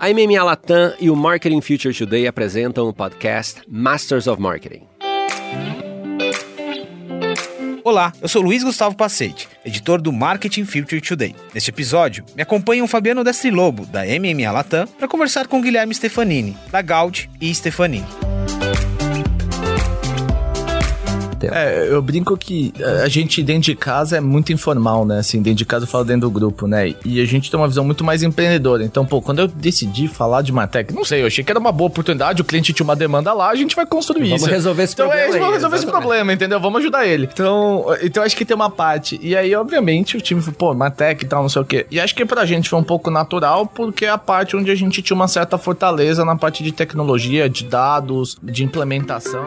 A MMA Latam e o Marketing Future Today apresentam o podcast Masters of Marketing. Olá, eu sou Luiz Gustavo Pacete, editor do Marketing Future Today. Neste episódio, me acompanha o Fabiano Destri Lobo, da MMA Latam, para conversar com Guilherme Stefanini, da Gaudi e Stefanini. É, eu brinco que a gente dentro de casa é muito informal, né? Assim, dentro de casa eu falo dentro do grupo, né? E a gente tem uma visão muito mais empreendedora. Então, pô, quando eu decidi falar de Martech, não sei, eu achei que era uma boa oportunidade, o cliente tinha uma demanda lá, a gente vai construir vamos isso. Vamos resolver esse então, problema. Então, é, vamos resolver aí, esse problema, entendeu? Vamos ajudar ele. Então, então acho que tem uma parte. E aí, obviamente, o time falou, pô, Martech e tal, não sei o quê. E acho que pra gente foi um pouco natural, porque é a parte onde a gente tinha uma certa fortaleza na parte de tecnologia, de dados, de implementação.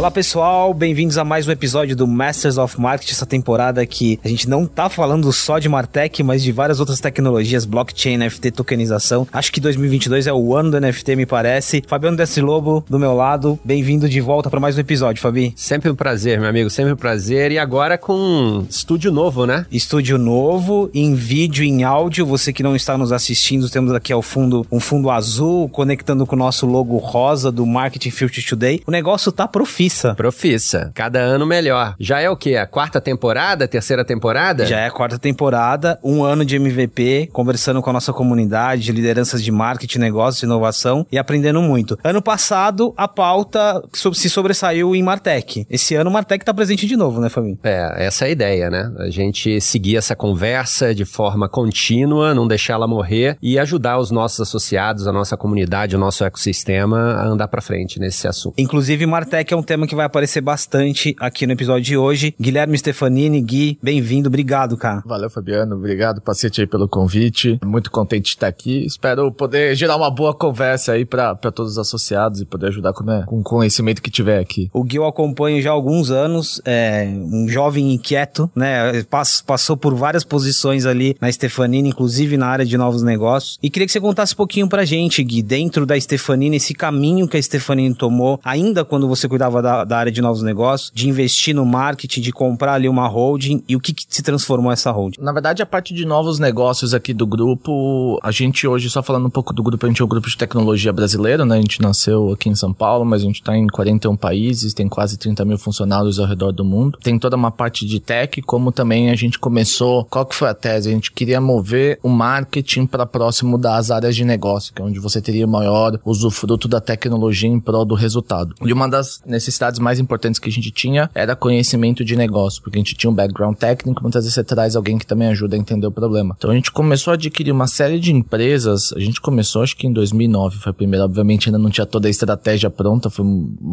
Olá pessoal, bem-vindos a mais um episódio do Masters of Marketing, essa temporada que a gente não tá falando só de Martech, mas de várias outras tecnologias, blockchain, NFT, tokenização. Acho que 2022 é o ano do NFT, me parece. Fabiano Desse Lobo, do meu lado, bem-vindo de volta para mais um episódio, Fabi. Sempre um prazer, meu amigo, sempre um prazer. E agora com um estúdio novo, né? Estúdio novo, em vídeo, em áudio. Você que não está nos assistindo, temos aqui ao fundo um fundo azul, conectando com o nosso logo rosa do Marketing Future Today. O negócio tá profício Profissa. Profissa. Cada ano melhor. Já é o quê? A quarta temporada? A terceira temporada? Já é a quarta temporada, um ano de MVP, conversando com a nossa comunidade, de lideranças de marketing, negócios, inovação e aprendendo muito. Ano passado, a pauta se sobressaiu em Martech. Esse ano, Martech tá presente de novo, né, Fabinho? É, essa é a ideia, né? A gente seguir essa conversa de forma contínua, não deixar ela morrer e ajudar os nossos associados, a nossa comunidade, o nosso ecossistema a andar para frente nesse assunto. Inclusive, Martech é um tema tema que vai aparecer bastante aqui no episódio de hoje. Guilherme Stefanini, Gui, bem-vindo, obrigado, cara. Valeu, Fabiano, obrigado, paciente aí pelo convite. Muito contente de estar aqui. Espero poder gerar uma boa conversa aí para todos os associados e poder ajudar com, né, com o conhecimento que tiver aqui. O Gui eu acompanho já há alguns anos, é um jovem inquieto, né? Passou por várias posições ali na Stefanini, inclusive na área de novos negócios. E queria que você contasse um pouquinho pra gente, Gui, dentro da Stefanini, esse caminho que a Stefanini tomou, ainda quando você cuidava da da, da, área de novos negócios, de investir no marketing, de comprar ali uma holding e o que, que se transformou essa holding? Na verdade, a parte de novos negócios aqui do grupo, a gente hoje, só falando um pouco do grupo, a gente é um grupo de tecnologia brasileiro, né? A gente nasceu aqui em São Paulo, mas a gente está em 41 países, tem quase 30 mil funcionários ao redor do mundo. Tem toda uma parte de tech, como também a gente começou. Qual que foi a tese? A gente queria mover o marketing para próximo das áreas de negócio, que é onde você teria maior usufruto da tecnologia em prol do resultado. E uma das necessidades necessidades mais importantes que a gente tinha era conhecimento de negócio, porque a gente tinha um background técnico, muitas vezes você traz alguém que também ajuda a entender o problema. Então a gente começou a adquirir uma série de empresas, a gente começou acho que em 2009 foi a primeira, obviamente ainda não tinha toda a estratégia pronta, foi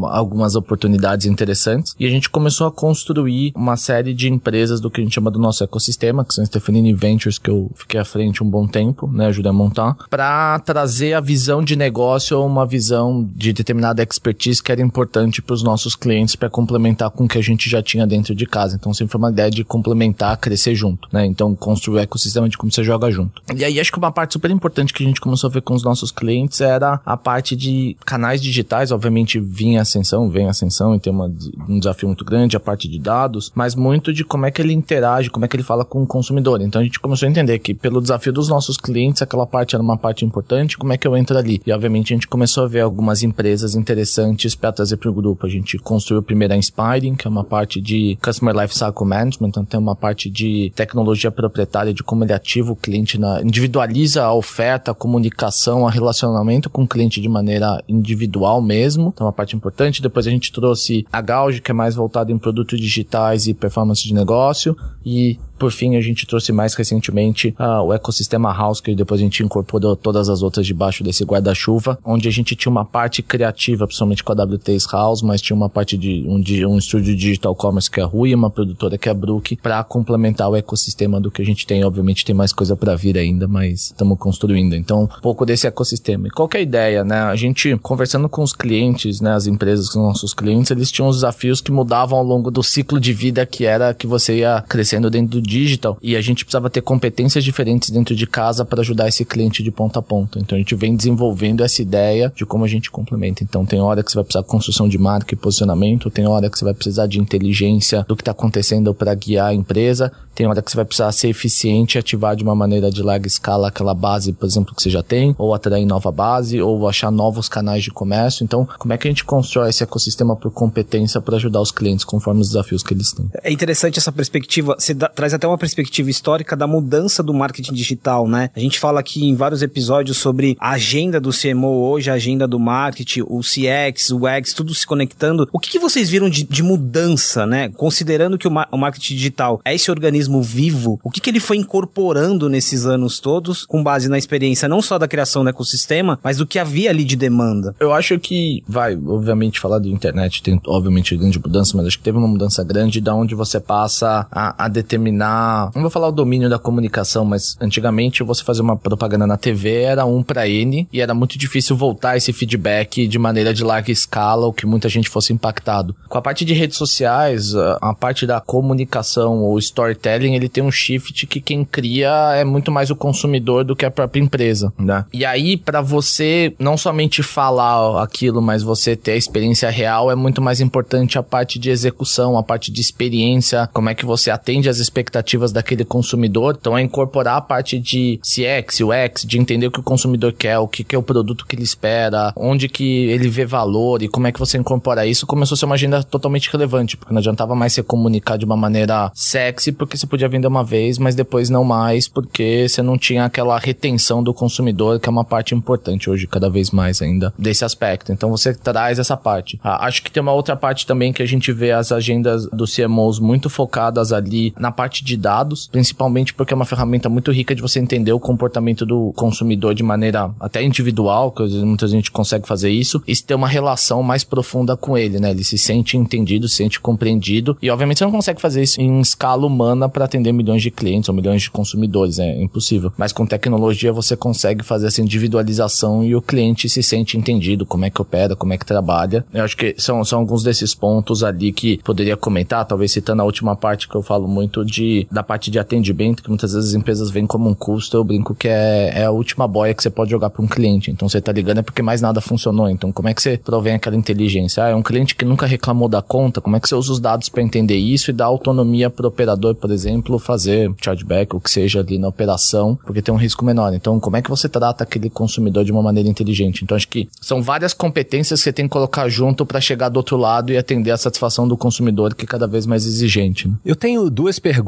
algumas oportunidades interessantes, e a gente começou a construir uma série de empresas do que a gente chama do nosso ecossistema, que são Stefanini Ventures, que eu fiquei à frente um bom tempo, né, ajudei a montar, para trazer a visão de negócio ou uma visão de determinada expertise que era importante para os nossos nossos clientes para complementar com o que a gente já tinha dentro de casa. Então sempre foi uma ideia de complementar, crescer junto, né? Então construir o ecossistema de como você joga junto. E aí acho que uma parte super importante que a gente começou a ver com os nossos clientes era a parte de canais digitais, obviamente vinha ascensão, vem ascensão e tem uma, um desafio muito grande, a parte de dados, mas muito de como é que ele interage, como é que ele fala com o consumidor. Então a gente começou a entender que pelo desafio dos nossos clientes, aquela parte era uma parte importante, como é que eu entro ali? E obviamente a gente começou a ver algumas empresas interessantes para trazer para o grupo. A gente gente construiu primeiro a Inspiring, que é uma parte de Customer Lifecycle Management, então tem uma parte de tecnologia proprietária de como ele ativa o cliente, na, individualiza a oferta, a comunicação, a relacionamento com o cliente de maneira individual mesmo, então é uma parte importante. Depois a gente trouxe a Gauge, que é mais voltada em produtos digitais e performance de negócio, e por fim, a gente trouxe mais recentemente uh, o ecossistema House, que depois a gente incorporou todas as outras debaixo desse guarda-chuva, onde a gente tinha uma parte criativa, principalmente com a W3 House, mas tinha uma parte de um, de, um estúdio digital commerce que é a Rui, uma produtora que é a Brook, para complementar o ecossistema do que a gente tem. Obviamente tem mais coisa para vir ainda, mas estamos construindo. Então, um pouco desse ecossistema. E qual é a ideia, né? A gente, conversando com os clientes, né, as empresas com nossos clientes, eles tinham os desafios que mudavam ao longo do ciclo de vida que era que você ia crescendo dentro digital e a gente precisava ter competências diferentes dentro de casa para ajudar esse cliente de ponta a ponta. Então a gente vem desenvolvendo essa ideia de como a gente complementa. Então tem hora que você vai precisar de construção de marca e posicionamento, tem hora que você vai precisar de inteligência do que está acontecendo para guiar a empresa, tem hora que você vai precisar ser eficiente e ativar de uma maneira de larga escala aquela base, por exemplo, que você já tem, ou atrair nova base, ou achar novos canais de comércio. Então, como é que a gente constrói esse ecossistema por competência para ajudar os clientes conforme os desafios que eles têm? É interessante essa perspectiva. Você traz até uma perspectiva histórica da mudança do marketing digital, né? A gente fala aqui em vários episódios sobre a agenda do CMO hoje, a agenda do marketing, o CX, o X, tudo se conectando. O que, que vocês viram de, de, mudança, né? Considerando que o, o marketing digital é esse organismo vivo, o que, que ele foi incorporando nesses anos todos, com base na experiência não só da criação do ecossistema, mas do que havia ali de demanda? Eu acho que, vai, obviamente, falar de internet tem, obviamente, grande mudança, mas acho que teve uma mudança grande da onde você passa a, a determinar, não vou falar o domínio da comunicação, mas antigamente você fazer uma propaganda na TV era um para N e era muito difícil voltar esse feedback de maneira de larga escala ou que muita gente fosse impactado. Com a parte de redes sociais, a, parte da comunicação ou storytelling storytelling ele tem um shift que quem cria é muito mais o consumidor do que a própria empresa, né? E aí para você não somente falar aquilo, mas você ter a experiência real é muito mais importante a parte de execução, a parte de experiência, como é que você atende às expectativas daquele consumidor. Então é incorporar a parte de CX, UX, de entender o que o consumidor quer, o que, que é o produto que ele espera, onde que ele vê valor e como é que você incorpora isso, começou a ser uma agenda totalmente relevante, porque não adiantava mais se comunicar de uma maneira sexy, porque você podia vender uma vez, mas depois não mais, porque você não tinha aquela retenção do consumidor, que é uma parte importante hoje, cada vez mais ainda, desse aspecto. Então você traz essa parte. Ah, acho que tem uma outra parte também que a gente vê as agendas dos CMOs muito focadas ali na parte de dados, principalmente porque é uma ferramenta muito rica de você entender o comportamento do consumidor de maneira até individual, que muita gente consegue fazer isso, e ter uma relação mais profunda com ele, né? Ele se sente entendido, se sente compreendido, e obviamente você não consegue fazer isso em escala humana para atender milhões de clientes ou milhões de consumidores, é impossível. Mas com tecnologia você consegue fazer essa individualização e o cliente se sente entendido, como é que opera, como é que trabalha. Eu acho que são, são alguns desses pontos ali que poderia comentar, talvez citando a última parte que eu falo muito de da parte de atendimento, que muitas vezes as empresas vêm como um custo, eu brinco que é, é a última boia que você pode jogar para um cliente. Então você tá ligando é porque mais nada funcionou. Então como é que você provém aquela inteligência? Ah, é um cliente que nunca reclamou da conta, como é que você usa os dados para entender isso e dar autonomia para o operador, por exemplo? exemplo, fazer chargeback, o que seja ali na operação, porque tem um risco menor. Então, como é que você trata aquele consumidor de uma maneira inteligente? Então, acho que são várias competências que você tem que colocar junto para chegar do outro lado e atender a satisfação do consumidor, que é cada vez mais exigente. Né? Eu tenho duas perguntas,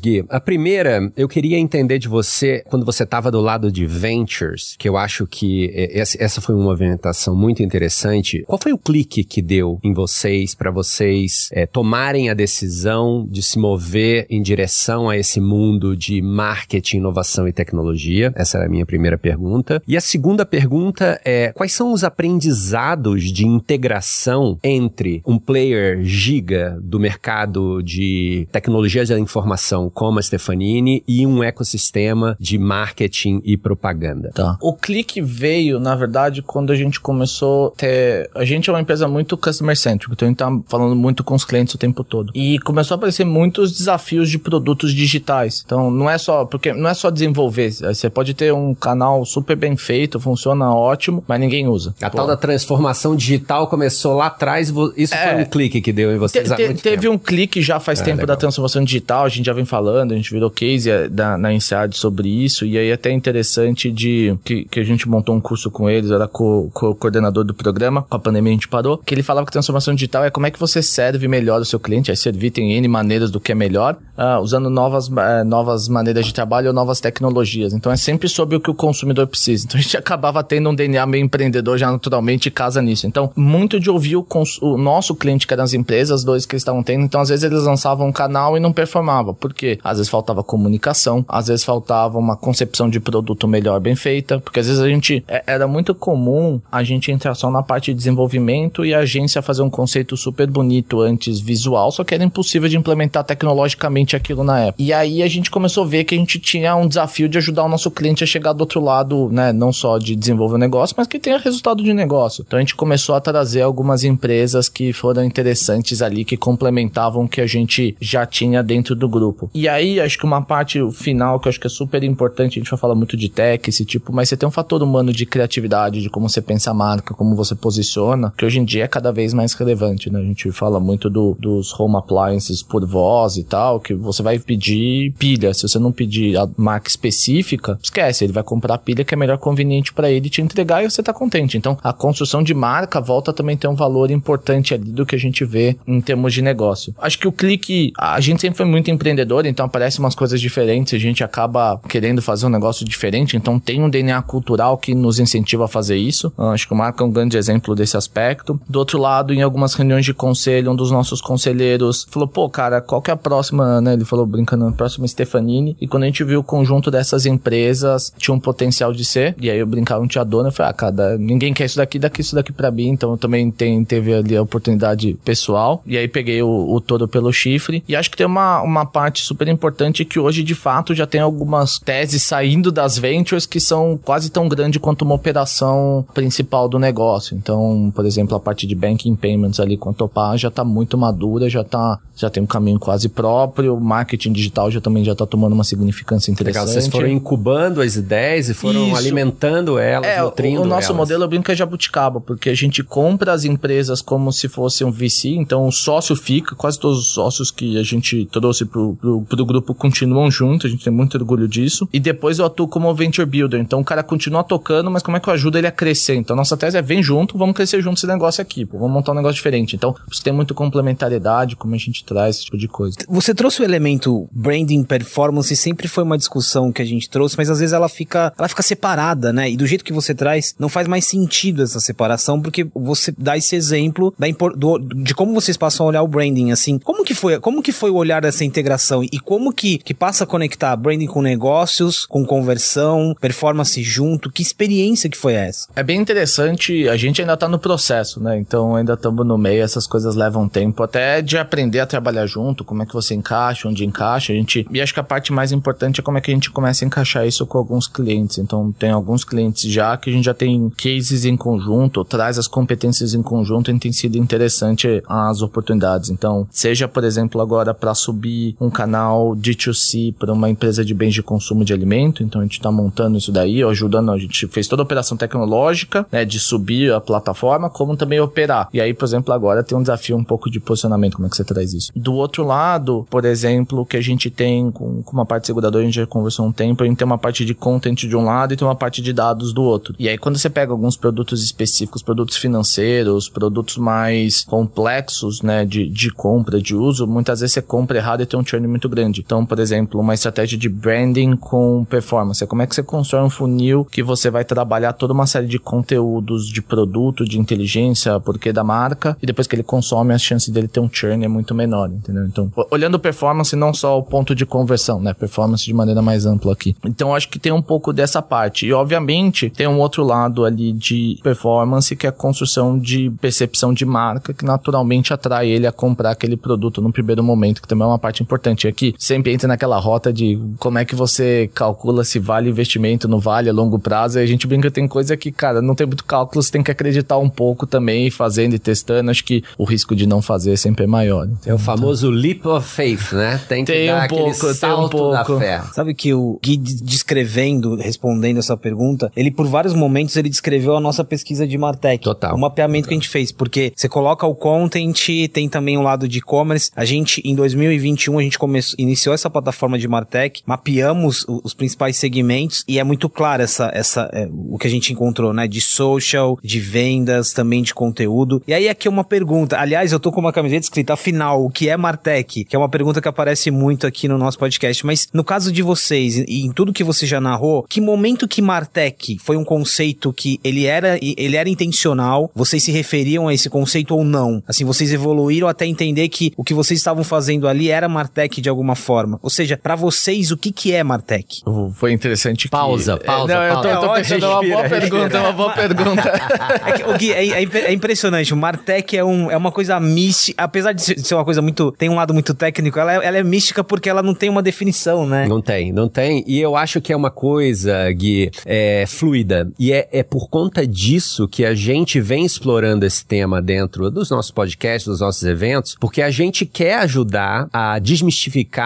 Gui. A primeira, eu queria entender de você, quando você estava do lado de Ventures, que eu acho que essa foi uma movimentação muito interessante. Qual foi o clique que deu em vocês, para vocês é, tomarem a decisão de se mover em direção a esse mundo de marketing, inovação e tecnologia? Essa era a minha primeira pergunta. E a segunda pergunta é: quais são os aprendizados de integração entre um player giga do mercado de tecnologia da informação como a Stefanini e um ecossistema de marketing e propaganda? Tá. O clique veio, na verdade, quando a gente começou a ter. A gente é uma empresa muito customer centric, então a gente tá falando muito com os clientes o tempo todo. E começou a aparecer muitos desafios de produtos digitais. Então, não é só, porque não é só desenvolver. Você pode ter um canal super bem feito, funciona ótimo, mas ninguém usa. A Pô. tal da transformação digital começou lá atrás, isso é, foi um clique que deu em vocês te, te, Teve tempo. um clique já faz é, tempo legal. da transformação digital, a gente já vem falando, a gente virou case eh, da, na INSEAD sobre isso, e aí é até interessante de que, que a gente montou um curso com eles, era com o coordenador do programa, com a pandemia a gente parou, que ele falava que transformação digital é como é que você serve melhor o seu cliente, aí servir tem N maneiras do que é melhor, uh, usando novas, uh, novas maneiras de trabalho ou novas tecnologias. Então é sempre sobre o que o consumidor precisa. Então a gente acabava tendo um DNA meio empreendedor já naturalmente casa nisso. Então, muito de ouvir o, o nosso cliente, que eram as empresas, dois que eles estavam tendo. Então, às vezes eles lançavam um canal e não performava. Por quê? Às vezes faltava comunicação, às vezes faltava uma concepção de produto melhor, bem feita, porque às vezes a gente é, era muito comum a gente entrar só na parte de desenvolvimento e a agência fazer um conceito super bonito antes visual, só que era impossível de implementar tecnologicamente aquilo na época. E aí a gente começou a ver que a gente tinha um desafio de ajudar o nosso cliente a chegar do outro lado, né? Não só de desenvolver o negócio, mas que tenha resultado de negócio. Então a gente começou a trazer algumas empresas que foram interessantes ali, que complementavam o que a gente já tinha dentro do grupo grupo. E aí, acho que uma parte final que eu acho que é super importante, a gente vai falar muito de tech, esse tipo, mas você tem um fator humano de criatividade, de como você pensa a marca, como você posiciona, que hoje em dia é cada vez mais relevante, né? A gente fala muito do, dos home appliances por voz e tal, que você vai pedir pilha. Se você não pedir a marca específica, esquece, ele vai comprar a pilha que é melhor conveniente para ele te entregar e você tá contente. Então, a construção de marca volta também ter um valor importante ali do que a gente vê em termos de negócio. Acho que o clique, a gente sempre foi muito empreendedor, então aparecem umas coisas diferentes, a gente acaba querendo fazer um negócio diferente, então tem um DNA cultural que nos incentiva a fazer isso. Acho que o Marco é um grande exemplo desse aspecto. Do outro lado, em algumas reuniões de conselho, um dos nossos conselheiros falou, pô, cara, qual que é a próxima, né? Ele falou brincando, a próxima Stefanini. E quando a gente viu o conjunto dessas empresas, tinha um potencial de ser. E aí eu brincava, não tinha dona, eu falei, ah, cara, ninguém quer isso daqui, daqui isso daqui pra mim. Então também tem, teve ali a oportunidade pessoal. E aí peguei o, o todo pelo chifre. E acho que tem uma, uma parte super importante que hoje, de fato, já tem algumas teses saindo das ventures que são quase tão grande quanto uma operação principal do negócio. Então, por exemplo, a parte de banking payments ali com a Topaz já está muito madura, já tá, já tem um caminho quase próprio, o marketing digital já também já está tomando uma significância interessante. Legal, vocês foram incubando as ideias e foram Isso. alimentando elas, é, nutrindo o, nosso elas. modelo brinca é jabuticaba, porque a gente compra as empresas como se fosse um VC, então o sócio fica, quase todos os sócios que a gente trouxe pro grupo continuam juntos, a gente tem muito orgulho disso, e depois eu atuo como venture builder, então o cara continua tocando, mas como é que eu ajudo ele a crescer? Então nossa tese é vem junto, vamos crescer junto esse negócio aqui, pô, vamos montar um negócio diferente. Então, você tem muito complementariedade, como a gente traz esse tipo de coisa. Você trouxe o elemento branding performance, sempre foi uma discussão que a gente trouxe, mas às vezes ela fica, ela fica separada, né? E do jeito que você traz, não faz mais sentido essa separação, porque você dá esse exemplo da, do, de como vocês passam a olhar o branding, assim. Como que foi, como que foi o olhar dessa integração e como que, que passa a conectar branding com negócios, com conversão, performance junto? Que experiência que foi essa? É bem interessante, a gente ainda tá no processo, né? Então ainda estamos no meio, essas coisas levam tempo até de aprender a trabalhar junto, como é que você encaixa, onde encaixa. A gente, e acho que a parte mais importante é como é que a gente começa a encaixar isso com alguns clientes. Então tem alguns clientes já que a gente já tem cases em conjunto, traz as competências em conjunto e tem sido interessante as oportunidades. Então, seja, por exemplo, agora para subir um canal D2C para uma empresa de bens de consumo de alimento, então a gente está montando isso daí, ajudando, a gente fez toda a operação tecnológica, né, de subir a plataforma, como também operar. E aí, por exemplo, agora tem um desafio um pouco de posicionamento, como é que você traz isso? Do outro lado, por exemplo, que a gente tem com, com uma parte seguradora, a gente já conversou um tempo, a gente tem uma parte de content de um lado e tem uma parte de dados do outro. E aí, quando você pega alguns produtos específicos, produtos financeiros, produtos mais complexos, né, de, de compra, de uso, muitas vezes você compra errado e tem um churn muito grande. Então, por exemplo, uma estratégia de branding com performance. Como é que você constrói um funil que você vai trabalhar toda uma série de conteúdos de produto, de inteligência, porquê da marca, e depois que ele consome, a chance dele ter um churn é muito menor, entendeu? Então, olhando performance, não só o ponto de conversão, né? Performance de maneira mais ampla aqui. Então, acho que tem um pouco dessa parte. E, obviamente, tem um outro lado ali de performance, que é a construção de percepção de marca, que naturalmente atrai ele a comprar aquele produto no primeiro momento, que também é uma parte importante. Aqui sempre entra naquela rota de como é que você calcula se vale investimento, não vale a longo prazo. E a gente brinca, tem coisa que, cara, não tem muito cálculo, você tem que acreditar um pouco também, fazendo e testando. Acho que o risco de não fazer sempre é maior. É o famoso leap of faith, né? Tem que tem dar um pouco, salto tem um pouco. da fé. Sabe que o Gui descrevendo, respondendo essa pergunta, ele por vários momentos ele descreveu a nossa pesquisa de Martech. Total. O mapeamento Total. que a gente fez, porque você coloca o content, tem também o lado de e-commerce. A gente, em 2021, a gente começou, iniciou essa plataforma de Martech, mapeamos os, os principais segmentos e é muito claro essa, essa, é, o que a gente encontrou, né? De social, de vendas, também de conteúdo. E aí aqui é uma pergunta. Aliás, eu tô com uma camiseta escrita afinal, o que é Martech? Que é uma pergunta que aparece muito aqui no nosso podcast. Mas no caso de vocês e em tudo que você já narrou, que momento que Martech foi um conceito que ele era, ele era intencional? Vocês se referiam a esse conceito ou não? Assim, vocês evoluíram até entender que o que vocês estavam fazendo ali era Martech de alguma forma. Ou seja, para vocês, o que que é Martech? Foi interessante. Pausa, que... pausa, não, pausa. Eu tô, tô pensando, é uma boa pergunta, é uma boa pergunta. é, que, Gui, é, é, é, impressionante. O Martech é, um, é uma coisa mística, apesar de ser uma coisa muito. tem um lado muito técnico, ela é, ela é mística porque ela não tem uma definição, né? Não tem, não tem. E eu acho que é uma coisa, Gui, é, fluida. E é, é por conta disso que a gente vem explorando esse tema dentro dos nossos podcasts, dos nossos eventos, porque a gente quer ajudar a desmistificar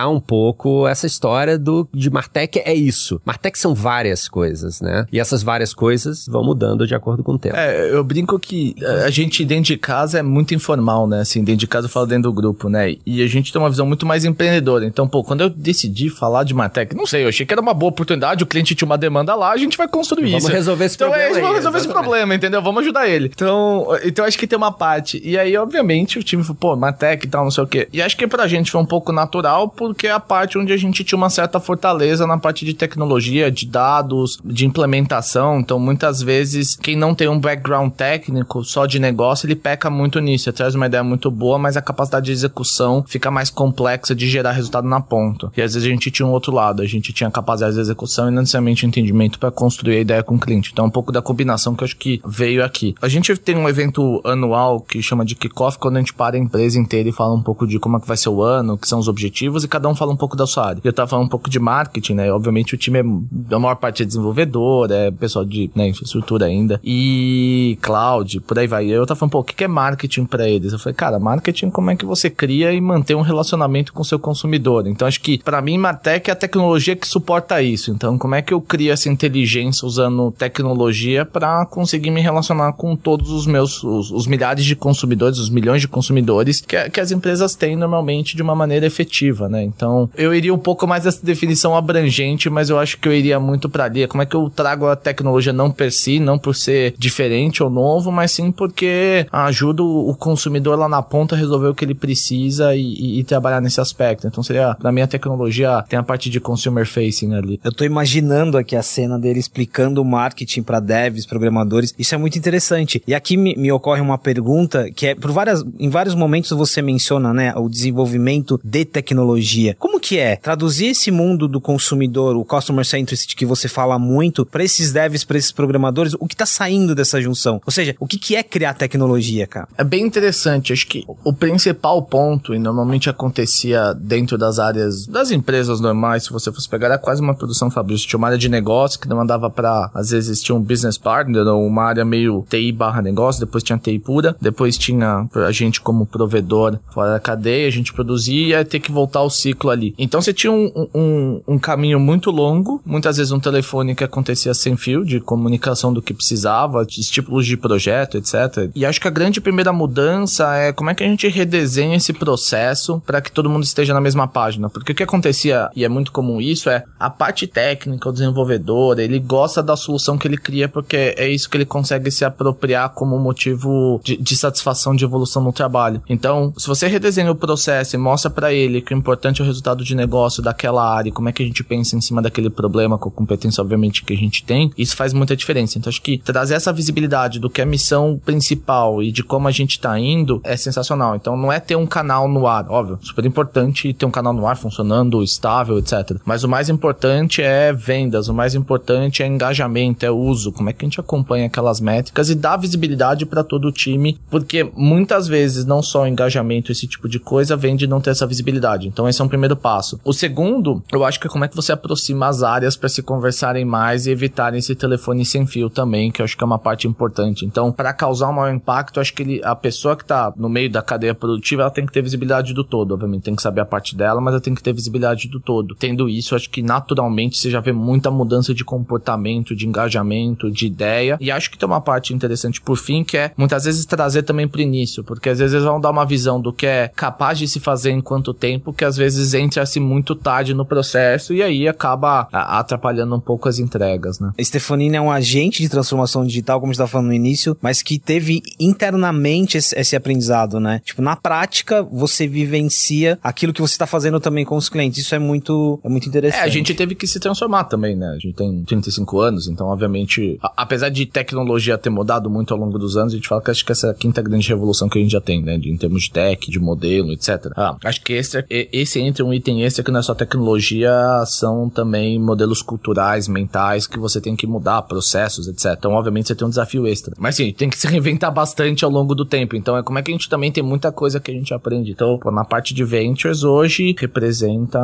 um pouco essa história do de Martech é isso. Martech são várias coisas, né? E essas várias coisas vão mudando de acordo com o tempo. É, eu brinco que a gente dentro de casa é muito informal, né? Assim, dentro de casa eu falo dentro do grupo, né? E a gente tem uma visão muito mais empreendedora. Então, pô, quando eu decidi falar de Martech, não sei, eu achei que era uma boa oportunidade, o cliente tinha uma demanda lá, a gente vai construir vamos isso. resolver esse então, problema. é, vamos resolver esse exatamente. problema, entendeu? Vamos ajudar ele. Então, então acho que tem uma parte. E aí, obviamente, o time falou, pô, Martech e tal, não sei o quê. E acho que pra gente foi um pouco natural, porque é a parte onde a gente tinha uma certa fortaleza na parte de tecnologia, de dados, de implementação. Então, muitas vezes, quem não tem um background técnico só de negócio, ele peca muito nisso. Ele traz uma ideia muito boa, mas a capacidade de execução fica mais complexa de gerar resultado na ponta. E às vezes a gente tinha um outro lado, a gente tinha capacidade de execução e não necessariamente entendimento para construir a ideia com o cliente. Então, é um pouco da combinação que eu acho que veio aqui. A gente tem um evento anual que chama de kickoff, quando a gente para a empresa inteira e fala um pouco de como é que vai ser o ano, que são os objetivos, e cada um fala um pouco da sua área. Eu tava falando um pouco de marketing, né? Obviamente o time é, a maior parte é desenvolvedor, é pessoal de né, infraestrutura ainda, e cloud, por aí vai. Eu tava falando, pô, o que que é marketing para eles? Eu falei, cara, marketing como é que você cria e mantém um relacionamento com o seu consumidor. Então acho que para mim Martech é a tecnologia que suporta isso. Então como é que eu crio essa inteligência usando tecnologia para conseguir me relacionar com todos os meus os, os milhares de consumidores, os milhões de consumidores que, que as empresas têm normalmente de uma maneira efetiva, né? Então eu iria um pouco mais dessa definição abrangente, mas eu acho que eu iria muito para ali. Como é que eu trago a tecnologia não per si, não por ser diferente ou novo, mas sim porque ajuda o o consumidor lá na ponta a resolver o que ele precisa e, e- e trabalhar nesse aspecto. Então seria, na minha tecnologia, tem a parte de consumer facing ali. Eu tô imaginando aqui a cena dele explicando o marketing para devs, programadores. Isso é muito interessante. E aqui me, me ocorre uma pergunta que é por várias em vários momentos você menciona, né, o desenvolvimento de tecnologia. Como que é traduzir esse mundo do consumidor, o customer centricity que você fala muito, para esses devs, para esses programadores, o que tá saindo dessa junção? Ou seja, o que que é criar tecnologia, cara? É bem interessante. Acho que o principal ponto, e normalmente acontecia dentro das áreas das empresas normais, se você fosse pegar, era quase uma produção Fabrício. Tinha uma área de negócio que demandava para, às vezes, tinha um business partner, ou uma área meio TI barra negócio, depois tinha TI pura, depois tinha a gente como provedor fora da cadeia, a gente produzia ia ter que voltar ao ciclo ali. Então você tinha um, um, um caminho muito longo, muitas vezes um telefone que acontecia sem fio, de comunicação do que precisava, de estímulos de projeto, etc. E acho que a grande primeira mudança é como é que a gente redesenha esse processo para que todo mundo esteja na mesma página. Porque o que acontecia, e é muito comum isso, é a parte técnica, o desenvolvedor, ele gosta da solução que ele cria porque é isso que ele consegue se apropriar como motivo de, de satisfação de evolução no trabalho. Então, se você redesenha o processo e mostra para ele que o importante é o resultado de negócio daquela área, como é que a gente pensa em cima daquele problema com a competência, obviamente, que a gente tem, isso faz muita diferença. Então, acho que trazer essa visibilidade do que é a missão principal e de como a gente tá indo é sensacional. Então, não é ter um canal no ar, óbvio, super importante ter um canal no ar funcionando, estável, etc. Mas o mais importante é vendas, o mais importante é engajamento, é uso, como é que a gente acompanha aquelas métricas e dá visibilidade para todo o time, porque muitas vezes não só engajamento, esse tipo de coisa, vem de não ter essa visibilidade. Então, esse é um primeiro passo. O segundo, eu acho que é como é que você aproxima as áreas para se conversarem mais e evitarem esse telefone sem fio também, que eu acho que é uma parte importante. Então, para causar um maior impacto, eu acho que ele, a pessoa que tá no meio da cadeia produtiva, ela tem que ter visibilidade do todo, obviamente, tem que saber a parte dela, mas ela tem que ter visibilidade do todo. Tendo isso, eu acho que naturalmente você já vê muita mudança de comportamento, de engajamento, de ideia. E acho que tem uma parte interessante por fim, que é muitas vezes trazer também pro início, porque às vezes eles vão dar uma visão do que é capaz de se fazer em quanto tempo, que às vezes entra-se muito tarde no processo e aí acaba atrapalhando um pouco as entregas, né? Stefanini é um agente de transformação digital, como a gente estava falando no início, mas que teve internamente esse, esse aprendizado, né? Tipo, na prática, você vivencia aquilo que você está fazendo também com os clientes. Isso é muito, é muito interessante. É, a gente teve que se transformar também, né? A gente tem 35 anos, então, obviamente, a- apesar de tecnologia ter mudado muito ao longo dos anos, a gente fala que acho que essa é a quinta grande revolução que a gente já tem, né? De, em termos de tech, de modelo, etc. Ah, acho que esse, esse entra um item extra que não é só tecnologia, são também modelos culturais, mentais, que você tem que mudar, processos, etc. Então, obviamente, você tem um desafio extra. Mas sim, tem que se reinventar bastante ao longo do tempo. Então, é como é que a gente também tem muita coisa que a gente aprende. Então, na parte de ventures, hoje representa.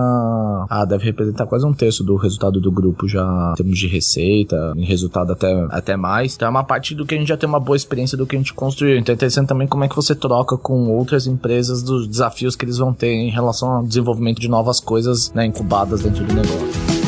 Ah, deve representar quase um terço do resultado do grupo já em termos de receita, em resultado até, até mais. Então, é uma parte do que a gente já tem uma boa experiência do que a gente construiu. Então, é interessante também como é que você troca com outras empresas dos desafios que eles vão ter em relação ao desenvolvimento de novas coisas né, incubadas dentro do negócio.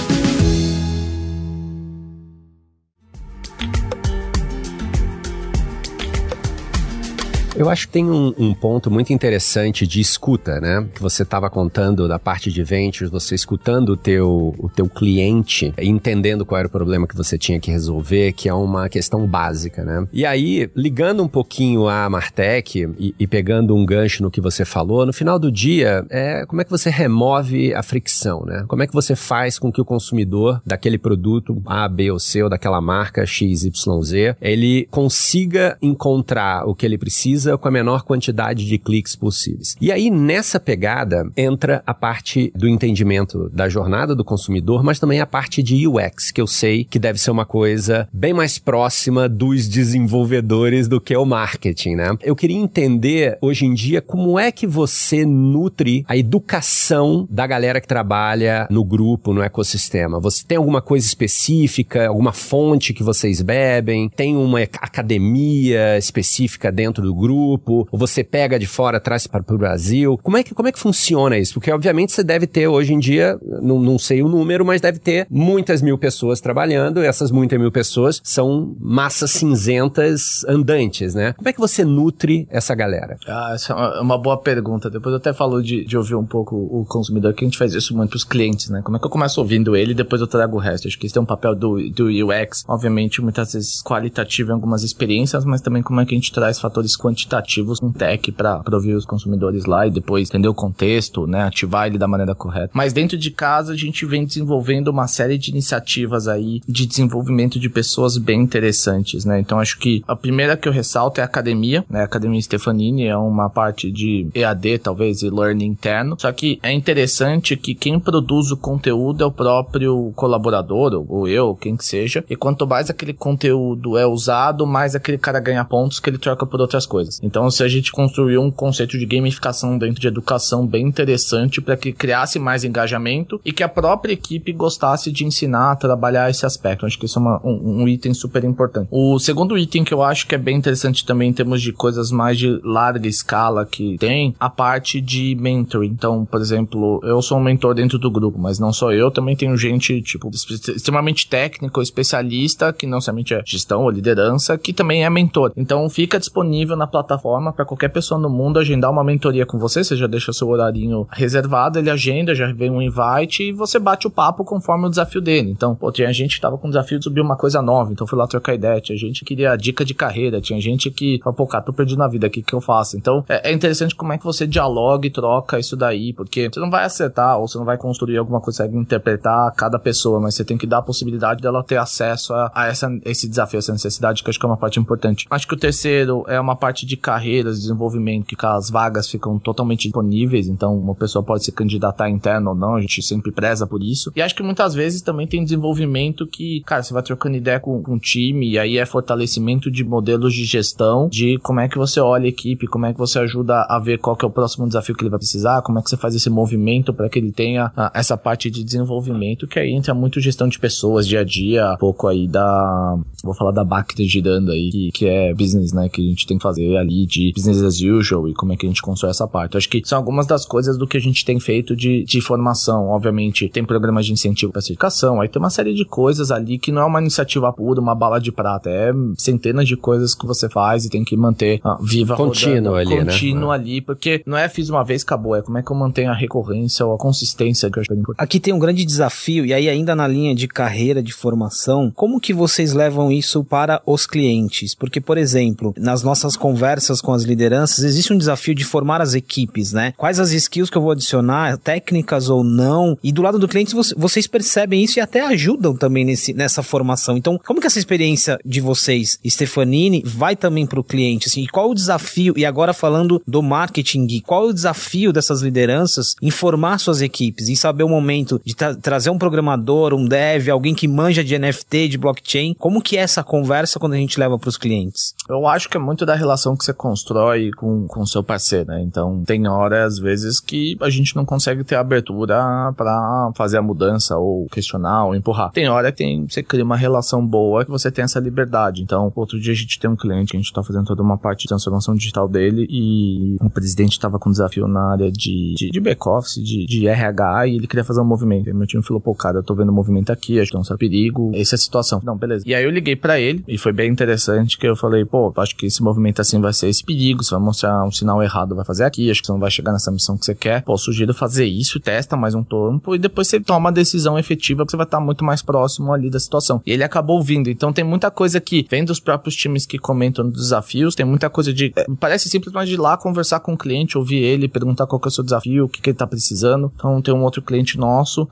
Eu acho que tem um, um, ponto muito interessante de escuta, né? Que você estava contando da parte de ventures, você escutando o teu, o teu cliente, entendendo qual era o problema que você tinha que resolver, que é uma questão básica, né? E aí, ligando um pouquinho a Martech e, e pegando um gancho no que você falou, no final do dia, é como é que você remove a fricção, né? Como é que você faz com que o consumidor daquele produto A, B ou C ou daquela marca X, Y, Z, ele consiga encontrar o que ele precisa com a menor quantidade de cliques possíveis. E aí, nessa pegada, entra a parte do entendimento da jornada do consumidor, mas também a parte de UX, que eu sei que deve ser uma coisa bem mais próxima dos desenvolvedores do que o marketing, né? Eu queria entender, hoje em dia, como é que você nutre a educação da galera que trabalha no grupo, no ecossistema. Você tem alguma coisa específica, alguma fonte que vocês bebem? Tem uma academia específica dentro do grupo? Grupo, ou você pega de fora, traz para o Brasil? Como é, que, como é que funciona isso? Porque, obviamente, você deve ter hoje em dia, não, não sei o número, mas deve ter muitas mil pessoas trabalhando, essas muitas mil pessoas são massas cinzentas andantes, né? Como é que você nutre essa galera? Ah, essa é uma boa pergunta. Depois eu até falou de, de ouvir um pouco o consumidor, que a gente faz isso muito para os clientes, né? Como é que eu começo ouvindo ele e depois eu trago o resto? Acho que isso tem um papel do, do UX, obviamente, muitas vezes qualitativo em algumas experiências, mas também como é que a gente traz fatores quantitativos quantitativos com tech para ouvir os consumidores lá e depois entender o contexto, né, ativar ele da maneira correta. Mas dentro de casa a gente vem desenvolvendo uma série de iniciativas aí de desenvolvimento de pessoas bem interessantes, né? Então acho que a primeira que eu ressalto é a academia, né? A Academia Stefanini é uma parte de EAD, talvez, e learning interno. Só que é interessante que quem produz o conteúdo é o próprio colaborador, ou eu, quem que seja. E quanto mais aquele conteúdo é usado, mais aquele cara ganha pontos que ele troca por outras coisas. Então, se a gente construiu um conceito de gamificação dentro de educação bem interessante para que criasse mais engajamento e que a própria equipe gostasse de ensinar a trabalhar esse aspecto. Acho que isso é uma, um, um, item super importante. O segundo item que eu acho que é bem interessante também em termos de coisas mais de larga escala que tem, a parte de mentoring. Então, por exemplo, eu sou um mentor dentro do grupo, mas não só eu, também tenho gente, tipo, extremamente técnico, especialista, que não somente é gestão ou liderança, que também é mentor. Então, fica disponível na plataforma plataforma para qualquer pessoa no mundo agendar uma mentoria com você. Você já deixa seu horarinho reservado, ele agenda, já vem um invite e você bate o papo conforme o desafio dele. Então, pô, tinha gente que tava com o desafio de subir uma coisa nova, então fui lá trocar ideia. Tinha gente que queria dica de carreira, tinha gente que pô, cara, tô perdido na vida, o que que eu faço? Então, é, é interessante como é que você dialoga e troca isso daí, porque você não vai acertar ou você não vai construir alguma coisa que interpretar cada pessoa, mas você tem que dar a possibilidade dela ter acesso a, a essa, esse desafio, essa necessidade, que eu acho que é uma parte importante. Acho que o terceiro é uma parte de carreiras, desenvolvimento, que as vagas ficam totalmente disponíveis, então uma pessoa pode se candidatar interno ou não, a gente sempre preza por isso. E acho que muitas vezes também tem desenvolvimento que, cara, você vai trocando ideia com, com o time, e aí é fortalecimento de modelos de gestão, de como é que você olha a equipe, como é que você ajuda a ver qual que é o próximo desafio que ele vai precisar, como é que você faz esse movimento para que ele tenha ah, essa parte de desenvolvimento, que aí entra muito gestão de pessoas, dia a dia, um pouco aí da, vou falar da Bacta girando aí, que, que é business, né, que a gente tem que fazer ali de business as usual e como é que a gente constrói essa parte. Eu acho que são algumas das coisas do que a gente tem feito de, de formação. Obviamente, tem programas de incentivo para certificação, aí tem uma série de coisas ali que não é uma iniciativa pura, uma bala de prata, é centenas de coisas que você faz e tem que manter ah, viva contínuo ali, né? contínuo né? ali, porque não é fiz uma vez acabou, é como é que eu mantenho a recorrência ou a consistência que eu acho importante. Aqui tem um grande desafio e aí ainda na linha de carreira de formação, como que vocês levam isso para os clientes? Porque por exemplo, nas nossas conversas conversas com as lideranças, existe um desafio de formar as equipes, né? Quais as skills que eu vou adicionar, técnicas ou não? E do lado do cliente, vocês percebem isso e até ajudam também nesse, nessa formação. Então, como que essa experiência de vocês, Stefanini, vai também para o cliente? Assim, qual o desafio? E agora falando do marketing, qual o desafio dessas lideranças em formar suas equipes, em saber o momento de tra trazer um programador, um dev, alguém que manja de NFT, de blockchain? Como que é essa conversa quando a gente leva para os clientes? Eu acho que é muito da relação que você constrói com o seu parceiro, né? Então, tem horas, às vezes, que a gente não consegue ter abertura para fazer a mudança, ou questionar, ou empurrar. Tem hora que tem, você cria uma relação boa, que você tem essa liberdade. Então, outro dia a gente tem um cliente, a gente tá fazendo toda uma parte de transformação digital dele, e o presidente tava com um desafio na área de, de, de back-office, de, de RH, e ele queria fazer um movimento. E meu time falou, pô, cara, eu tô vendo movimento aqui, acho que é um perigo, essa é a situação. Não, beleza. E aí eu liguei para ele, e foi bem interessante, que eu falei, pô, acho que esse movimento assim vai ser esse perigo, você vai mostrar um sinal errado, vai fazer aqui, acho que você não vai chegar nessa missão que você quer. Pô, sugiro fazer isso, testa mais um tempo, e depois você toma uma decisão efetiva, você vai estar muito mais próximo ali da situação. E ele acabou vindo. Então tem muita coisa que vem dos próprios times que comentam dos desafios, tem muita coisa de. É, parece simples, mas de ir lá conversar com o cliente, ouvir ele, perguntar qual que é o seu desafio, o que, que ele tá precisando. Então tem um outro cliente nosso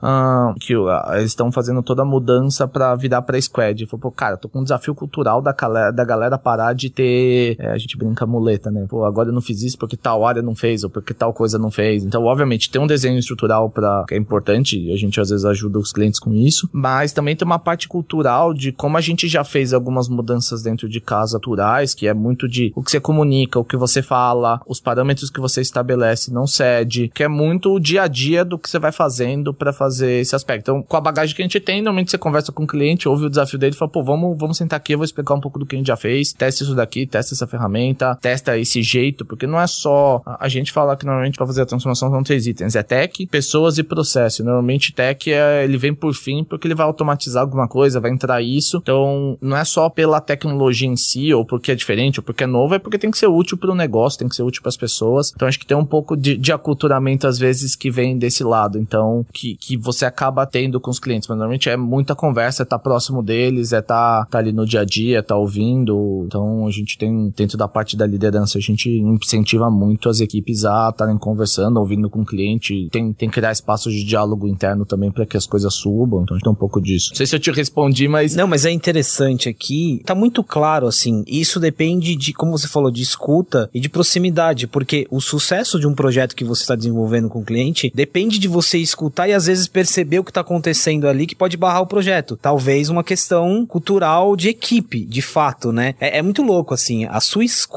que uh, eles estão fazendo toda a mudança para virar pra squad. Falou, pô, cara, tô com um desafio cultural da, da galera parar de ter. É, a gente brinca muleta, né? Pô, agora eu não fiz isso porque tal área não fez, ou porque tal coisa não fez. Então, obviamente, tem um desenho estrutural para que é importante, a gente às vezes ajuda os clientes com isso, mas também tem uma parte cultural de como a gente já fez algumas mudanças dentro de casa naturais, que é muito de o que você comunica, o que você fala, os parâmetros que você estabelece não cede, que é muito o dia a dia do que você vai fazendo para fazer esse aspecto. Então, com a bagagem que a gente tem, normalmente você conversa com o cliente, ouve o desafio dele e fala, pô, vamos, vamos sentar aqui, eu vou explicar um pouco do que a gente já fez, testa isso daqui, testa essa ferramenta, testa esse jeito, porque não é só a gente falar que normalmente para fazer a transformação são três itens, é tech, pessoas e processo. Normalmente tech é, ele vem por fim porque ele vai automatizar alguma coisa, vai entrar isso. Então, não é só pela tecnologia em si, ou porque é diferente, ou porque é novo, é porque tem que ser útil para o negócio, tem que ser útil para as pessoas. Então, acho que tem um pouco de, de aculturamento, às vezes, que vem desse lado. Então, que, que você acaba tendo com os clientes. Mas normalmente é muita conversa, é estar tá próximo deles, é estar tá, tá ali no dia a dia, é tá ouvindo. Então, a gente tem, dentro da parte da liderança, a gente incentiva muito as equipes a estarem conversando, ouvindo com o cliente. Tem, tem que criar espaços de diálogo interno também para que as coisas subam. Então, a gente tem um pouco disso. Não sei se eu te respondi, mas. Não, mas é interessante aqui. Tá muito claro, assim. Isso depende de, como você falou, de escuta e de proximidade. Porque o sucesso de um projeto que você está desenvolvendo com o cliente depende de você escutar e às vezes perceber o que está acontecendo ali que pode barrar o projeto. Talvez uma questão cultural de equipe, de fato, né? É, é muito louco, assim. A sua escuta,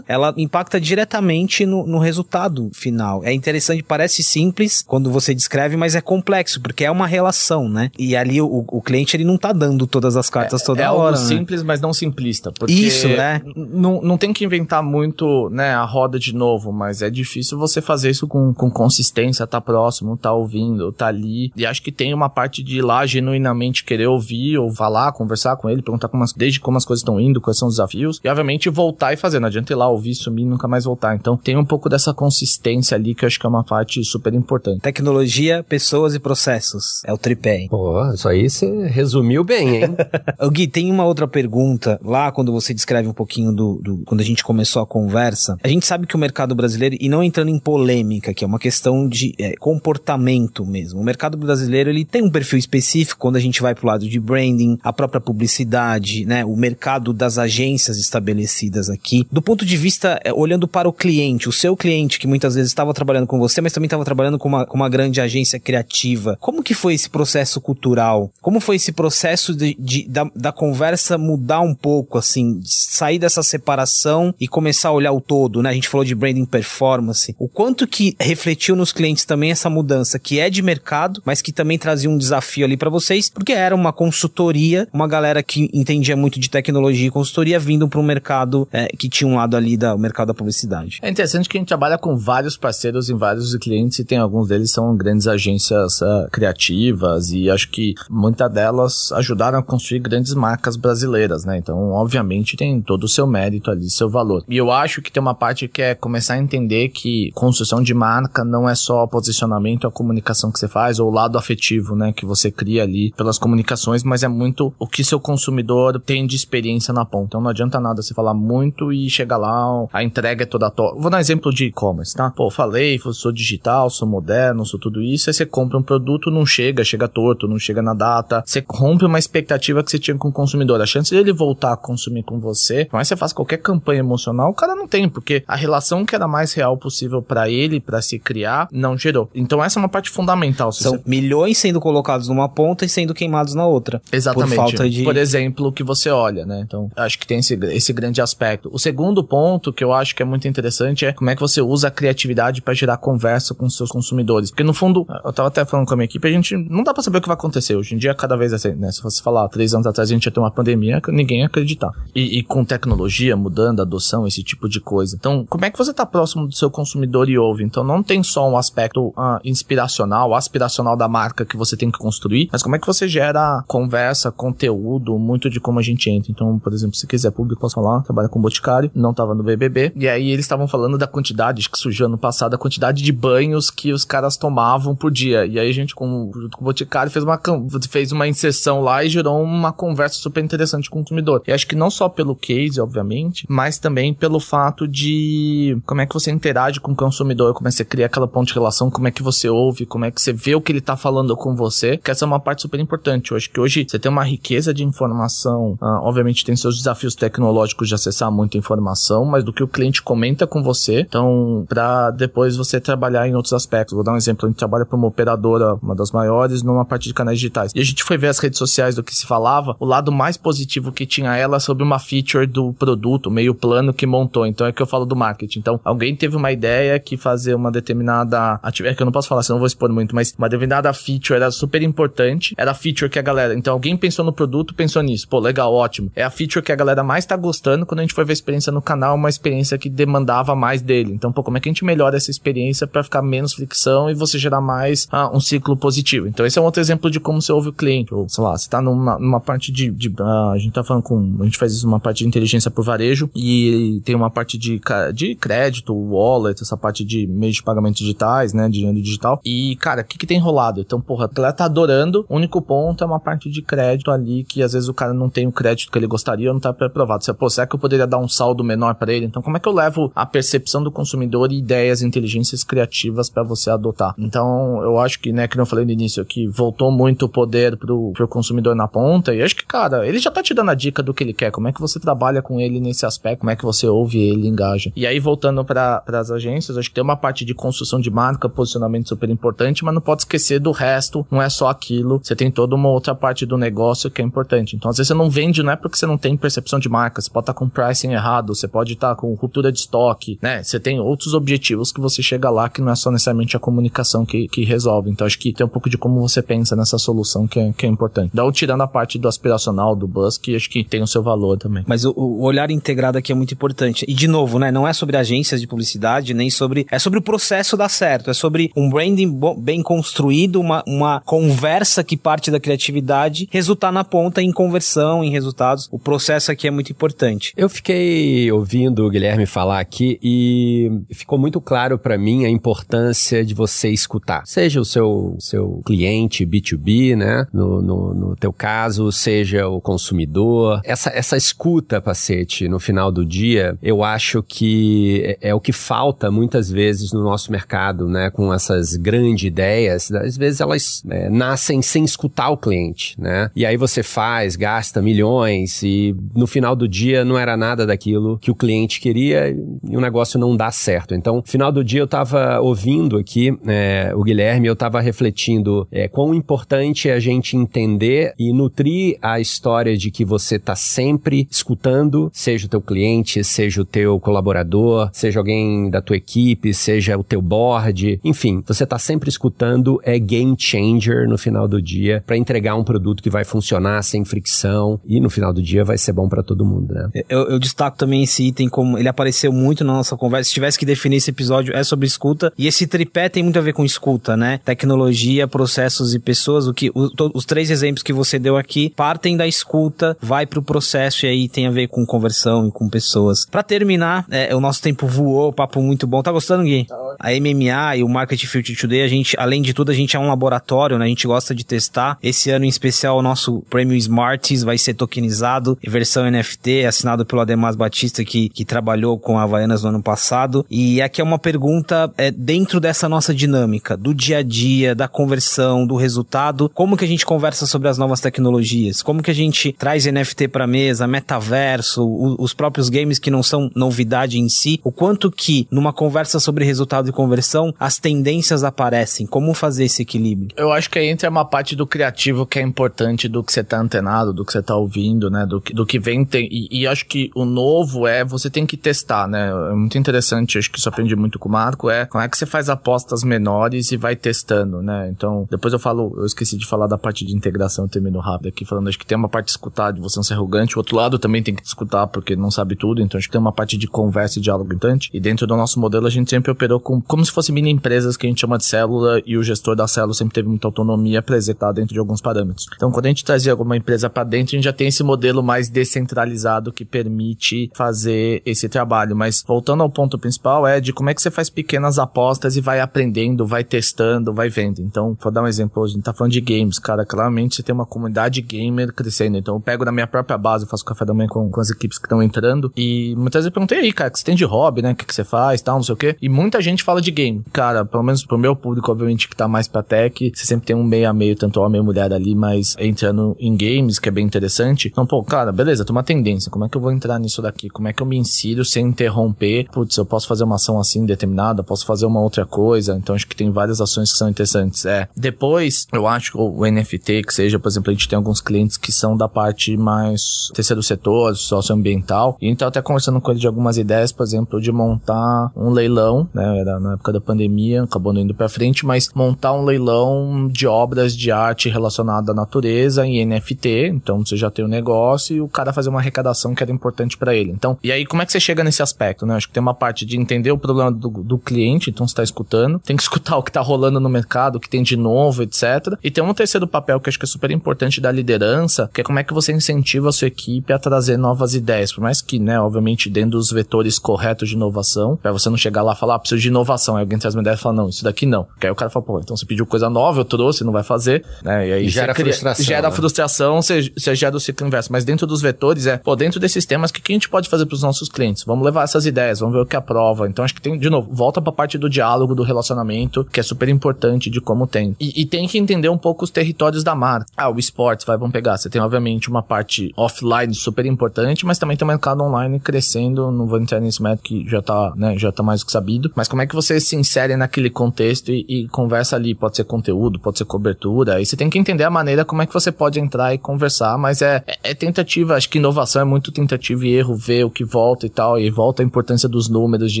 ela impacta diretamente no, no resultado final. É interessante, parece simples quando você descreve, mas é complexo, porque é uma relação, né? E ali o, o cliente, ele não tá dando todas as cartas é, toda é hora. É algo né? simples, mas não simplista. Porque Isso, né? Não, não tem que inventar muito, né, a roda de novo, mas é difícil você fazer isso com, com consistência, tá próximo, tá ouvindo, tá ali. E acho que tem uma parte de ir lá genuinamente querer ouvir, ou falar, conversar com ele, perguntar como as, desde como as coisas estão indo, quais são os desafios, e obviamente voltar e fazer. Não adianta ir lá ouvir, sumir e nunca mais voltar. Então tem um pouco dessa consistência ali que eu acho que é uma parte super importante. Tecnologia, pessoas e processos. É o tripé. Hein? Pô, isso aí você resumiu bem, hein? o Gui, tem uma outra pergunta lá quando você descreve um pouquinho do, do, quando a gente começou a conversa. A gente sabe que o mercado brasileiro, e não entrando em polêmica, que é uma questão de é, comportamento mesmo. O mercado brasileiro ele tem um perfil específico quando a gente vai pro lado de branding, a própria publicidade, né? O mercado das agências estabelecidas aqui. Do ponto de vista, é, olhando para o cliente, o seu cliente que muitas vezes estava trabalhando com você, mas também estava trabalhando com uma, com uma grande agência criativa. Como que foi esse processo cultural? Como foi esse processo de, de da, da conversa mudar um pouco, assim, sair dessa separação e começar a olhar o todo, né? A gente falou de branding performance. O quanto que refletiu nos clientes também essa mudança que é de mercado, mas que também trazia um desafio ali para vocês, porque era uma consultoria, uma galera que entendia muito de tecnologia e consultoria vindo para um mercado é, que tinha um lado ali da o mercado da publicidade. É interessante que a gente trabalha com vários parceiros em vários clientes e tem alguns deles são grandes agências uh, criativas e acho que muitas delas ajudaram a construir grandes marcas brasileiras, né? Então, obviamente, tem todo o seu mérito ali, seu valor. E eu acho que tem uma parte que é começar a entender que construção de marca não é só posicionamento, a comunicação que você faz ou o lado afetivo, né, que você cria ali pelas comunicações, mas é muito o que seu consumidor tem de experiência na ponta. Então não adianta nada você falar muito e chegar lá, a entrega é toda to... Vou dar um exemplo de e-commerce, tá? Pô, falei, sou digital, sou moderno, sou tudo isso, aí você compra um produto, não chega, chega torto, não chega na data, você rompe uma expectativa que você tinha com o consumidor. A chance dele voltar a consumir com você, mas você faz qualquer campanha emocional, o cara não tem, porque a relação que era mais real possível para ele, para se criar, não gerou. Então essa é uma parte fundamental. São você... milhões sendo colocados numa ponta e sendo queimados na outra. Exatamente. Por falta de... Por exemplo, que você olha, né? Então, acho que tem esse, esse grande aspecto. O segundo segundo ponto que eu acho que é muito interessante é como é que você usa a criatividade para gerar conversa com seus consumidores. Porque no fundo, eu tava até falando com a minha equipe, a gente não dá para saber o que vai acontecer. Hoje em dia, cada vez assim, né? Se você falar três anos atrás a gente ia ter uma pandemia, ninguém ia acreditar. E, e com tecnologia mudando, adoção, esse tipo de coisa. Então, como é que você tá próximo do seu consumidor e ouve? Então, não tem só um aspecto uh, inspiracional, aspiracional da marca que você tem que construir, mas como é que você gera conversa, conteúdo, muito de como a gente entra. Então, por exemplo, se quiser público, posso falar, trabalha com Boticário, não tava no BBB, e aí eles estavam falando da quantidade, que surgiu ano passado, a quantidade de banhos que os caras tomavam por dia. E aí a gente, com, junto com o Boticário, fez uma, fez uma inserção lá e gerou uma conversa super interessante com o consumidor. E acho que não só pelo case, obviamente, mas também pelo fato de como é que você interage com o consumidor, como é que você cria aquela ponte de relação, como é que você ouve, como é que você vê o que ele tá falando com você, que essa é uma parte super importante. Eu acho que hoje você tem uma riqueza de informação, ah, obviamente tem seus desafios tecnológicos de acessar muita informação, mas do que o cliente comenta com você, então, para depois você trabalhar em outros aspectos. Vou dar um exemplo, a gente trabalha para uma operadora, uma das maiores, numa parte de canais digitais. E a gente foi ver as redes sociais do que se falava, o lado mais positivo que tinha ela sobre uma feature do produto, meio plano que montou. Então é que eu falo do marketing. Então, alguém teve uma ideia que fazer uma determinada atividade, é que eu não posso falar, senão eu vou expor muito, mas uma determinada feature era super importante, era a feature que a galera, então alguém pensou no produto, pensou nisso. Pô, legal, ótimo. É a feature que a galera mais tá gostando quando a gente foi ver a experiência no canal, uma experiência que demandava mais dele. Então, pô, como é que a gente melhora essa experiência para ficar menos fricção e você gerar mais ah, um ciclo positivo? Então, esse é um outro exemplo de como você ouve o cliente. Ou, sei lá, você tá numa, numa parte de, de ah, a gente tá falando com, a gente faz isso uma parte de inteligência por varejo e tem uma parte de, de crédito, wallet, essa parte de meios de pagamento digitais, né, dinheiro digital. E, cara, o que que tem rolado? Então, porra, a galera tá adorando, o único ponto é uma parte de crédito ali que às vezes o cara não tem o crédito que ele gostaria ou não tá pré-aprovado. Você, pô, será que eu poderia dar um saldo menor para ele? Então, como é que eu levo a percepção do consumidor e ideias, inteligências criativas para você adotar? Então, eu acho que, né, que eu falei no início aqui, voltou muito o poder pro, pro consumidor na ponta e acho que, cara, ele já tá te dando a dica do que ele quer, como é que você trabalha com ele nesse aspecto, como é que você ouve ele, engaja. E aí, voltando para as agências, acho que tem uma parte de construção de marca, posicionamento super importante, mas não pode esquecer do resto, não é só aquilo, você tem toda uma outra parte do negócio que é importante. Então, às vezes você não vende, não é porque você não tem percepção de marca, você pode estar tá com pricing errado, você pode estar tá com ruptura de estoque, né? Você tem outros objetivos que você chega lá que não é só necessariamente a comunicação que, que resolve. Então, acho que tem um pouco de como você pensa nessa solução que é, que é importante. Dá o tirando a parte do aspiracional, do buzz, que acho que tem o seu valor também. Mas o, o olhar integrado aqui é muito importante. E, de novo, né? Não é sobre agências de publicidade, nem sobre... É sobre o processo dar certo. É sobre um branding bem construído, uma, uma conversa que parte da criatividade, resultar na ponta em conversão, em resultados. O processo aqui é muito importante. Eu fiquei ouvindo o Guilherme falar aqui e ficou muito claro para mim a importância de você escutar. Seja o seu, seu cliente B2B, né? No, no, no teu caso, seja o consumidor. Essa, essa escuta, Pacete, no final do dia, eu acho que é, é o que falta muitas vezes no nosso mercado, né? Com essas grandes ideias, às vezes elas é, nascem sem escutar o cliente, né? E aí você faz, gasta milhões e no final do dia não era nada daquilo que o cliente queria e o negócio não dá certo. Então, final do dia eu estava ouvindo aqui é, o Guilherme, eu estava refletindo é, quão importante é a gente entender e nutrir a história de que você está sempre escutando, seja o teu cliente, seja o teu colaborador, seja alguém da tua equipe, seja o teu board, enfim, você está sempre escutando é game changer no final do dia para entregar um produto que vai funcionar sem fricção e no final do dia vai ser bom para todo mundo, né? Eu, eu, destaco também esse item como ele apareceu muito na nossa conversa. Se tivesse que definir esse episódio é sobre escuta e esse tripé tem muito a ver com escuta, né? Tecnologia, processos e pessoas. O que o, to, os três exemplos que você deu aqui partem da escuta, vai pro processo e aí tem a ver com conversão e com pessoas. Para terminar, é, o nosso tempo voou, papo muito bom. Tá gostando, Gui? Tá a MMA e o Market Future Today, a gente, além de tudo, a gente é um laboratório, né? A gente gosta de testar. Esse ano em especial o nosso prêmio Smarties vai ser tokenizado, versão NFT, assinado pelo Ademar Batista que, que trabalhou com a Havaianas no ano passado. E aqui é uma pergunta é, dentro dessa nossa dinâmica, do dia a dia, da conversão, do resultado, como que a gente conversa sobre as novas tecnologias? Como que a gente traz NFT para mesa, metaverso, o, os próprios games que não são novidade em si, o quanto que numa conversa sobre resultado e conversão as tendências aparecem, como fazer esse equilíbrio? Eu acho que aí entra uma parte do criativo que é importante do que você tá antenado, do que você tá ouvindo, né, do que, do que vem tem, e, e acho que o novo novo é você tem que testar, né? É muito interessante, acho que isso aprendi muito com o Marco, é como é que você faz apostas menores e vai testando, né? Então, depois eu falo, eu esqueci de falar da parte de integração, eu termino rápido aqui, falando, acho que tem uma parte de escutar, de você não ser arrogante, o outro lado também tem que escutar, porque não sabe tudo, então acho que tem uma parte de conversa e diálogo importante, e dentro do nosso modelo a gente sempre operou com, como se fosse mini empresas que a gente chama de célula, e o gestor da célula sempre teve muita autonomia para executar dentro de alguns parâmetros. Então, quando a gente trazia alguma empresa para dentro, a gente já tem esse modelo mais descentralizado que permite fazer esse trabalho, mas voltando ao ponto principal é de como é que você faz pequenas apostas e vai aprendendo, vai testando, vai vendo. Então, vou dar um exemplo, a gente tá falando de games, cara, claramente você tem uma comunidade gamer crescendo. Então, eu pego na minha própria base, eu faço café da manhã com, com as equipes que estão entrando e muitas vezes eu perguntei aí, cara, que você tem de hobby, né? O que, que você faz, tal, não sei o quê. E muita gente fala de game. Cara, pelo menos pro meu público, obviamente, que tá mais pra tech, você sempre tem um meio a meio, tanto homem e mulher ali, mas entrando em games, que é bem interessante. Então, pô, cara, beleza, tem uma tendência. Como é que eu vou entrar nisso daqui? Como é que eu me insiro sem interromper? Putz, eu posso fazer uma ação assim determinada, posso fazer uma outra coisa. Então, acho que tem várias ações que são interessantes. É. Depois, eu acho que o NFT, que seja, por exemplo, a gente tem alguns clientes que são da parte mais terceiro setor, socioambiental. E então, até conversando com ele de algumas ideias, por exemplo, de montar um leilão, né? Era na época da pandemia, acabou não indo pra frente, mas montar um leilão de obras de arte relacionada à natureza em NFT. Então, você já tem o um negócio e o cara fazer uma arrecadação que era importante para ele. Então, e aí, como é que você chega nesse aspecto, né? Acho que tem uma parte de entender o problema do, do cliente, então você tá escutando, tem que escutar o que tá rolando no mercado, o que tem de novo, etc. E tem um terceiro papel que acho que é super importante da liderança, que é como é que você incentiva a sua equipe a trazer novas ideias, por mais que, né, obviamente, dentro dos vetores corretos de inovação, para você não chegar lá e falar, ah, preciso de inovação, aí alguém traz uma ideia e fala, não, isso daqui não. Porque aí o cara fala, pô, então você pediu coisa nova, eu trouxe, não vai fazer, né? E aí gera cria, frustração. Gera né? frustração, você, você gera o ciclo inverso. Mas dentro dos vetores é, pô, dentro desses temas, o que, que a gente pode fazer para os nossos clientes? Vamos levar essas ideias, vamos ver o que aprova. Então acho que tem, de novo, volta para a parte do diálogo, do relacionamento, que é super importante de como tem. E, e, tem que entender um pouco os territórios da marca. Ah, o esportes, vai, vamos pegar. Você tem, obviamente, uma parte offline super importante, mas também tem o mercado online crescendo. Não vou entrar nesse método que já tá, né, já tá mais do que sabido. Mas como é que você se insere naquele contexto e, e conversa ali? Pode ser conteúdo, pode ser cobertura. Aí você tem que entender a maneira como é que você pode entrar e conversar, mas é, é, é tentativa. Acho que inovação é muito tentativa e erro, ver o que volta e tal. E volta a importância dos números, de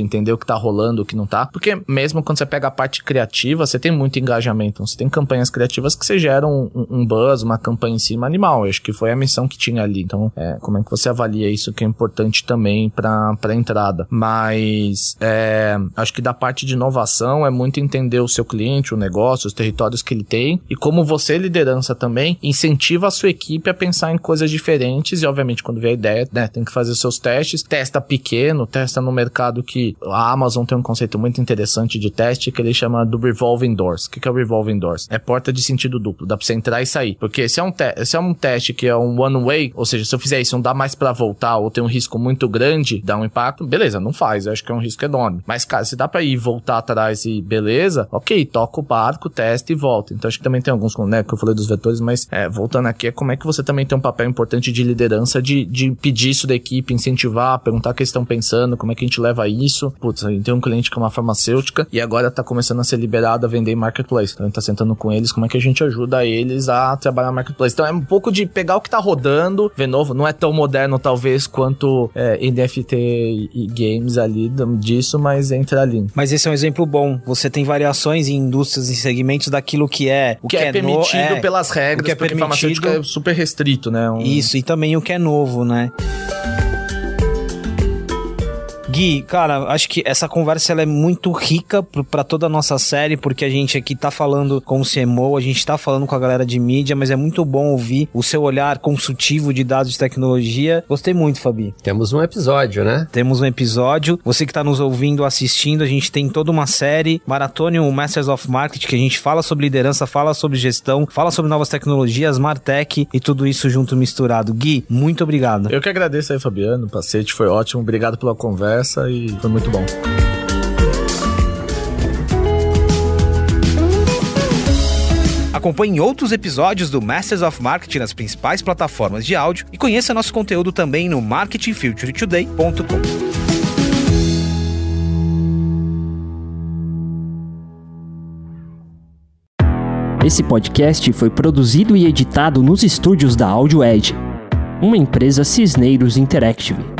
entender o que tá rolando, o que não tá. Porque mesmo quando você pega a parte criativa, você tem muito engajamento. Você tem campanhas criativas que você geram um, um buzz, uma campanha em cima animal. Eu acho que foi a missão que tinha ali. Então, é, como é que você avalia isso que é importante também para a entrada? Mas é, acho que da parte de inovação é muito entender o seu cliente, o negócio, os territórios que ele tem e como você, liderança também, incentiva a sua equipe a pensar em coisas diferentes e, obviamente, quando vê a ideia, né, tem que fazer seus testes, testa pequeno, testa no mercado que a Amazon tem um conceito muito interessante de teste que ele chama do revolving doors. O que é o revolving doors? É porta de sentido duplo, dá pra você entrar e sair. Porque se é um, se é um teste que é um one way, ou seja, se eu fizer isso, não dá mais para voltar ou tem um risco muito grande, dá um impacto, beleza, não faz, eu acho que é um risco enorme. Mas, cara, se dá pra ir voltar atrás e beleza, ok, toca o barco, testa e volta. Então acho que também tem alguns, né, que eu falei dos vetores, mas é, voltando aqui, é como é que você também tem um papel importante de liderança, de, de pedir isso da equipe, incentivar, perguntar o que eles estão pensando, como é que a gente leva isso. Putz, a gente tem um cliente que é uma farmacêutica e agora tá começando a ser liberado a vender em marketplace. Então a gente tá sentando com eles, como é que a gente ajuda eles a trabalhar marketplace. Então é um pouco de pegar o que tá rodando, ver novo, não é tão moderno talvez quanto é, NFT e, games ali disso, mas entra ali. Mas esse é um exemplo bom. Você tem variações em indústrias e segmentos daquilo que é o que, que é, é, permitido é, pelas regras, o que é porque permitido, farmacêutica é super restrito, né? Um... Isso, e também o que é novo, né? Gui, cara, acho que essa conversa ela é muito rica para toda a nossa série, porque a gente aqui tá falando com o CMO, a gente tá falando com a galera de mídia, mas é muito bom ouvir o seu olhar consultivo de dados de tecnologia. Gostei muito, Fabi. Temos um episódio, né? Temos um episódio. Você que tá nos ouvindo, assistindo, a gente tem toda uma série, Maratone o Masters of Marketing, que a gente fala sobre liderança, fala sobre gestão, fala sobre novas tecnologias, Martech e tudo isso junto misturado. Gui, muito obrigado. Eu que agradeço aí, Fabiano. O pacete foi ótimo. Obrigado pela conversa conversa e foi muito bom. Acompanhe outros episódios do Masters of Marketing nas principais plataformas de áudio e conheça nosso conteúdo também no marketingfuturetoday.com. Esse podcast foi produzido e editado nos estúdios da Audio Edge, uma empresa Cisneiros Interactive.